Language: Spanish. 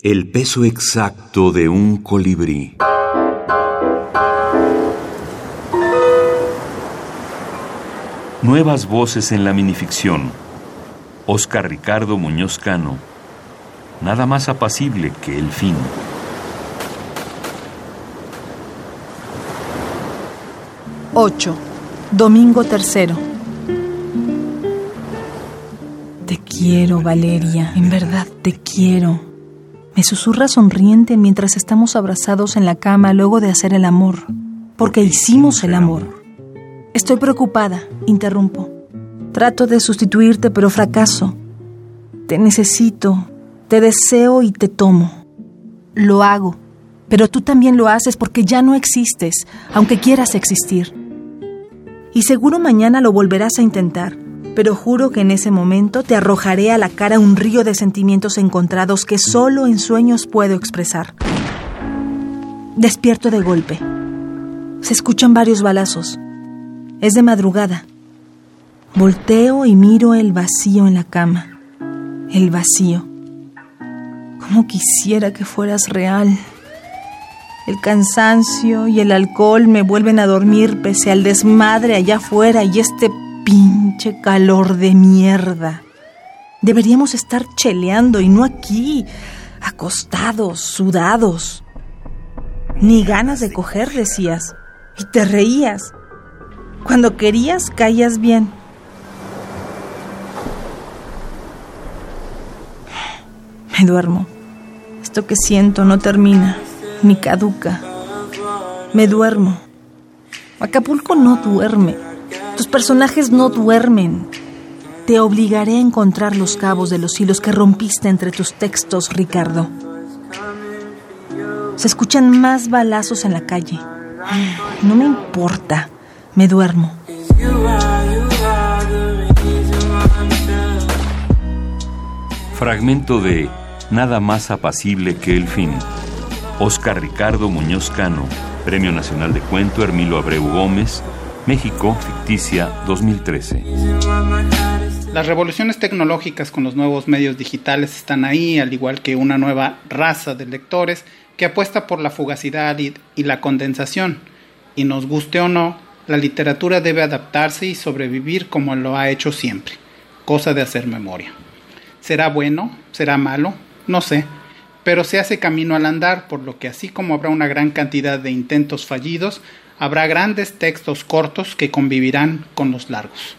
El peso exacto de un colibrí. Nuevas voces en la minificción. Oscar Ricardo Muñoz Cano. Nada más apacible que el fin. Ocho. Domingo tercero. Te quiero, Valeria. En verdad, te quiero. Me susurra sonriente mientras estamos abrazados en la cama luego de hacer el amor. Porque hicimos el amor. Estoy preocupada, interrumpo. Trato de sustituirte, pero fracaso. Te necesito, te deseo y te tomo. Lo hago, pero tú también lo haces porque ya no existes, aunque quieras existir. Y seguro mañana lo volverás a intentar pero juro que en ese momento te arrojaré a la cara un río de sentimientos encontrados que solo en sueños puedo expresar. Despierto de golpe. Se escuchan varios balazos. Es de madrugada. Volteo y miro el vacío en la cama. El vacío. ¿Cómo quisiera que fueras real? El cansancio y el alcohol me vuelven a dormir pese al desmadre allá afuera y este pinche calor de mierda. Deberíamos estar cheleando y no aquí, acostados, sudados. Ni ganas de coger, decías. Y te reías. Cuando querías, caías bien. Me duermo. Esto que siento no termina, ni caduca. Me duermo. Acapulco no duerme. Personajes no duermen. Te obligaré a encontrar los cabos de los hilos que rompiste entre tus textos, Ricardo. Se escuchan más balazos en la calle. No me importa. Me duermo. Fragmento de Nada más apacible que el fin. Oscar Ricardo Muñoz Cano, Premio Nacional de Cuento Hermilo Abreu Gómez, México Ficticia 2013. Las revoluciones tecnológicas con los nuevos medios digitales están ahí, al igual que una nueva raza de lectores que apuesta por la fugacidad y, la condensación. Y nos guste o no, la literatura debe adaptarse y sobrevivir como lo ha hecho siempre, cosa de hacer memoria. ¿Será bueno? ¿Será malo? No sé, pero se hace camino al andar, por lo que así como habrá una gran cantidad de intentos fallidos, habrá grandes textos cortos que convivirán con los largos.